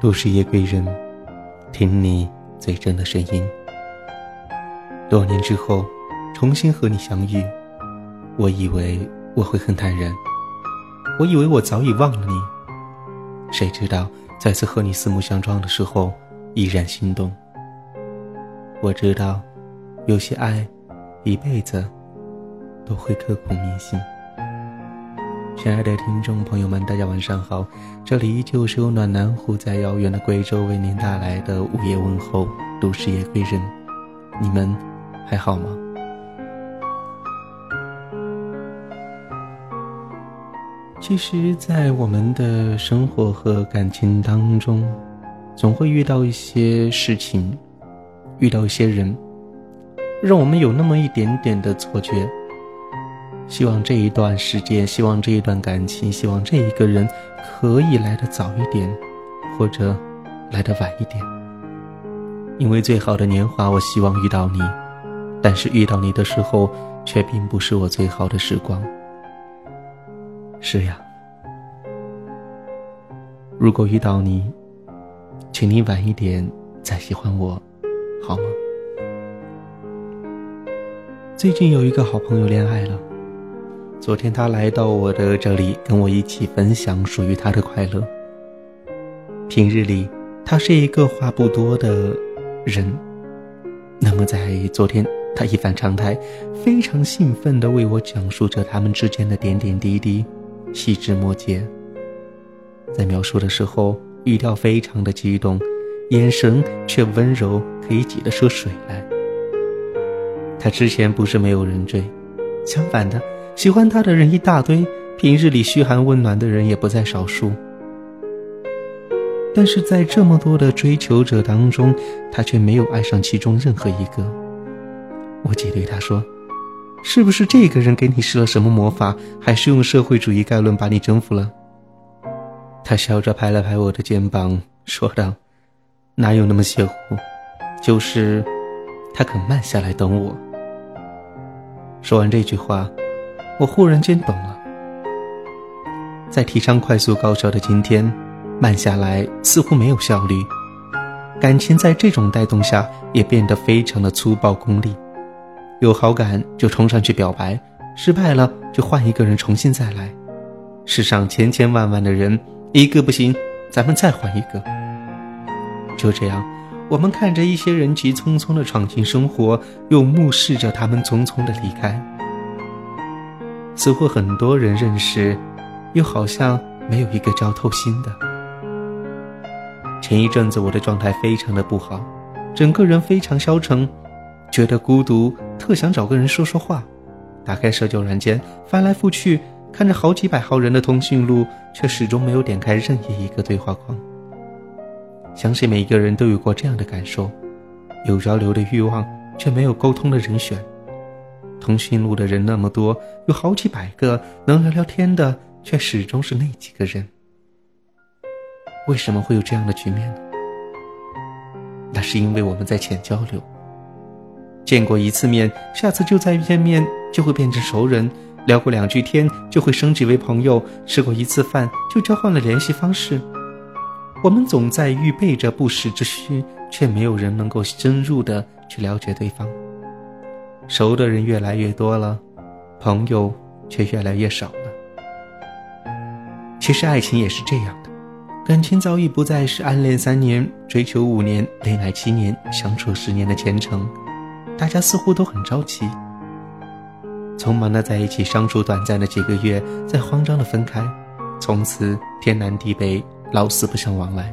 都是夜归人，听你最真的声音。多年之后，重新和你相遇，我以为我会很坦然，我以为我早已忘了你。谁知道再次和你四目相撞的时候，依然心动。我知道，有些爱，一辈子都会刻骨铭心。亲爱的听众朋友们，大家晚上好！这里依旧是由暖男护在遥远的贵州为您带来的午夜问候，都市夜归人，你们还好吗？其实，在我们的生活和感情当中，总会遇到一些事情，遇到一些人，让我们有那么一点点的错觉。希望这一段时间，希望这一段感情，希望这一个人可以来的早一点，或者来的晚一点。因为最好的年华，我希望遇到你，但是遇到你的时候，却并不是我最好的时光。是呀，如果遇到你，请你晚一点再喜欢我，好吗？最近有一个好朋友恋爱了。昨天他来到我的这里，跟我一起分享属于他的快乐。平日里，他是一个话不多的人，那么在昨天，他一反常态，非常兴奋地为我讲述着他们之间的点点滴滴、细枝末节。在描述的时候，语调非常的激动，眼神却温柔，可以挤得出水来。他之前不是没有人追，相反的。喜欢他的人一大堆，平日里嘘寒问暖的人也不在少数。但是在这么多的追求者当中，他却没有爱上其中任何一个。我姐对他说：“是不是这个人给你施了什么魔法，还是用社会主义概论把你征服了？”他笑着拍了拍我的肩膀，说道：“哪有那么邪乎？就是他肯慢下来等我。”说完这句话。我忽然间懂了，在提倡快速高效的今天，慢下来似乎没有效率。感情在这种带动下也变得非常的粗暴功利，有好感就冲上去表白，失败了就换一个人重新再来。世上千千万万的人，一个不行，咱们再换一个。就这样，我们看着一些人急匆匆的闯进生活，又目视着他们匆匆的离开。似乎很多人认识，又好像没有一个交透心的。前一阵子我的状态非常的不好，整个人非常消沉，觉得孤独，特想找个人说说话。打开社交软件，翻来覆去，看着好几百号人的通讯录，却始终没有点开任意一个对话框。相信每一个人都有过这样的感受，有交流的欲望，却没有沟通的人选。通讯录的人那么多，有好几百个能聊聊天的，却始终是那几个人。为什么会有这样的局面呢？那是因为我们在浅交流，见过一次面，下次就再见面就会变成熟人，聊过两句天就会升级为朋友，吃过一次饭就交换了联系方式。我们总在预备着不时之需，却没有人能够深入的去了解对方。熟的人越来越多了，朋友却越来越少了。其实爱情也是这样的，感情早已不再是暗恋三年、追求五年、恋爱七年、相处十年的前程，大家似乎都很着急，匆忙的在一起相处短暂的几个月，再慌张的分开，从此天南地北，老死不相往来。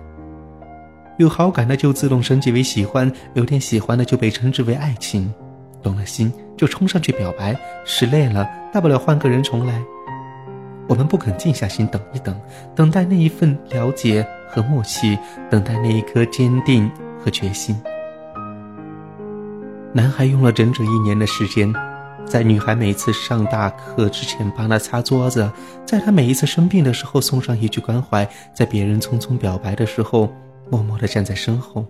有好感的就自动升级为喜欢，有点喜欢的就被称之为爱情。动了心就冲上去表白，失恋了大不了换个人重来。我们不肯静下心等一等，等待那一份了解和默契，等待那一颗坚定和决心。男孩用了整整一年的时间，在女孩每次上大课之前帮她擦桌子，在她每一次生病的时候送上一句关怀，在别人匆匆表白的时候默默地站在身后。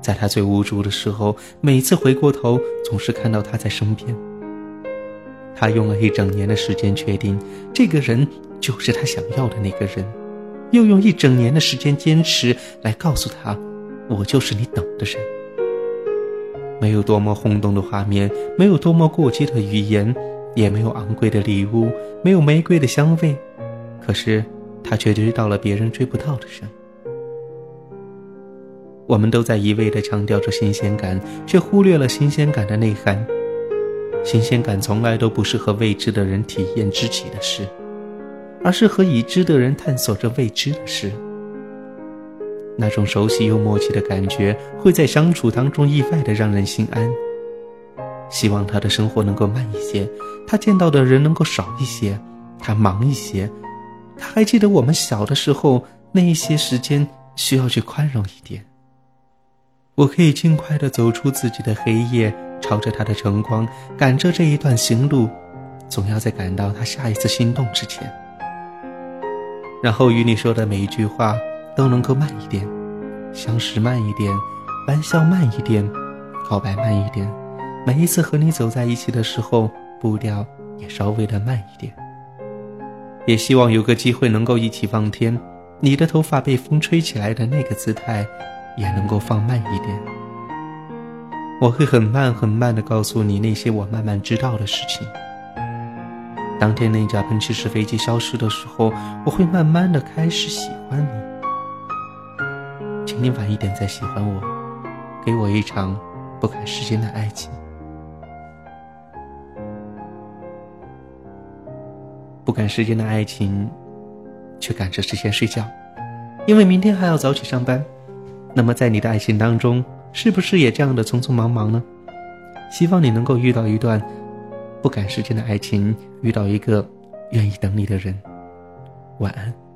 在他最无助的时候，每次回过头，总是看到他在身边。他用了一整年的时间确定，这个人就是他想要的那个人，又用一整年的时间坚持来告诉他，我就是你等的人。没有多么轰动的画面，没有多么过激的语言，也没有昂贵的礼物，没有玫瑰的香味，可是他却追到了别人追不到的人。我们都在一味地强调着新鲜感，却忽略了新鲜感的内涵。新鲜感从来都不是和未知的人体验知己的事。而是和已知的人探索着未知的事，那种熟悉又默契的感觉，会在相处当中意外的让人心安。希望他的生活能够慢一些，他见到的人能够少一些，他忙一些。他还记得我们小的时候那一些时间，需要去宽容一点。我可以尽快的走出自己的黑夜，朝着他的晨光赶着这一段行路，总要在赶到他下一次心动之前。然后与你说的每一句话都能够慢一点，相识慢一点，玩笑慢一点，告白慢一点，每一次和你走在一起的时候，步调也稍微的慢一点。也希望有个机会能够一起望天，你的头发被风吹起来的那个姿态，也能够放慢一点。我会很慢很慢的告诉你那些我慢慢知道的事情。当天那架喷气式飞机消失的时候，我会慢慢的开始喜欢你。请你晚一点再喜欢我，给我一场不赶时间的爱情。不赶时间的爱情，却赶着时间睡觉，因为明天还要早起上班。那么在你的爱情当中，是不是也这样的匆匆忙忙呢？希望你能够遇到一段。不赶时间的爱情，遇到一个愿意等你的人，晚安。